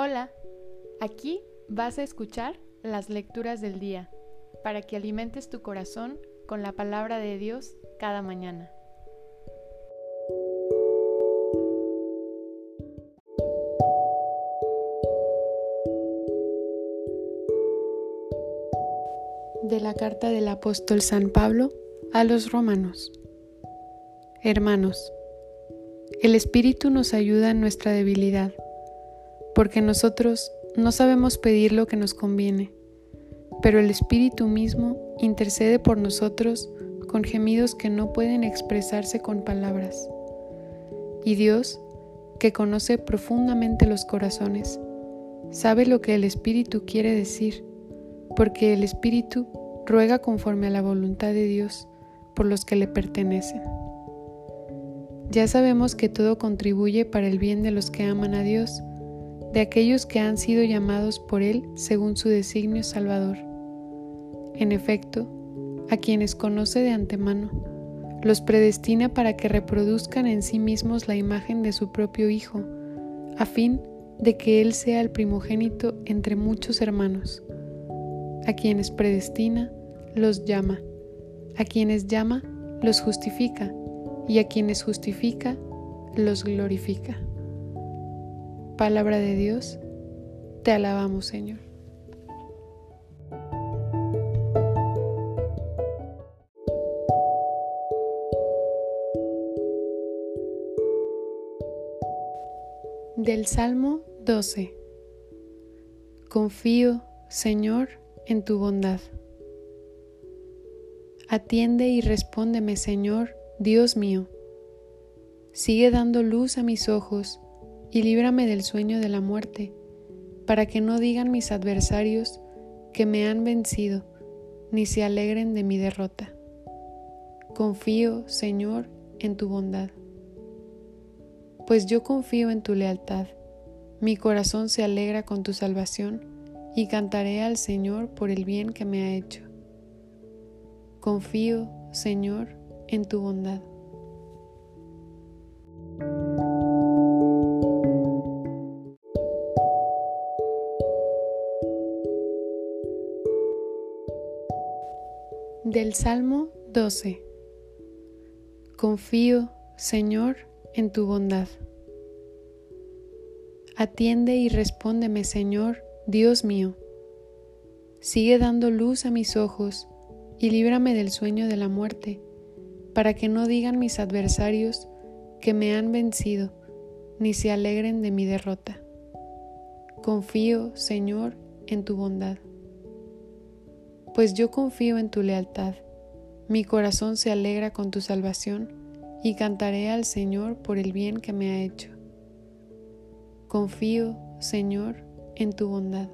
Hola, aquí vas a escuchar las lecturas del día para que alimentes tu corazón con la palabra de Dios cada mañana. De la carta del apóstol San Pablo a los romanos. Hermanos, el Espíritu nos ayuda en nuestra debilidad porque nosotros no sabemos pedir lo que nos conviene, pero el Espíritu mismo intercede por nosotros con gemidos que no pueden expresarse con palabras. Y Dios, que conoce profundamente los corazones, sabe lo que el Espíritu quiere decir, porque el Espíritu ruega conforme a la voluntad de Dios por los que le pertenecen. Ya sabemos que todo contribuye para el bien de los que aman a Dios, de aquellos que han sido llamados por Él según su designio salvador. En efecto, a quienes conoce de antemano, los predestina para que reproduzcan en sí mismos la imagen de su propio Hijo, a fin de que Él sea el primogénito entre muchos hermanos. A quienes predestina, los llama. A quienes llama, los justifica. Y a quienes justifica, los glorifica. Palabra de Dios, te alabamos Señor. Del Salmo 12. Confío, Señor, en tu bondad. Atiende y respóndeme, Señor, Dios mío. Sigue dando luz a mis ojos y líbrame del sueño de la muerte, para que no digan mis adversarios que me han vencido, ni se alegren de mi derrota. Confío, Señor, en tu bondad. Pues yo confío en tu lealtad, mi corazón se alegra con tu salvación, y cantaré al Señor por el bien que me ha hecho. Confío, Señor, en tu bondad. Del Salmo 12. Confío, Señor, en tu bondad. Atiende y respóndeme, Señor, Dios mío. Sigue dando luz a mis ojos y líbrame del sueño de la muerte, para que no digan mis adversarios que me han vencido, ni se alegren de mi derrota. Confío, Señor, en tu bondad pues yo confío en tu lealtad. Mi corazón se alegra con tu salvación y cantaré al Señor por el bien que me ha hecho. Confío, Señor, en tu bondad.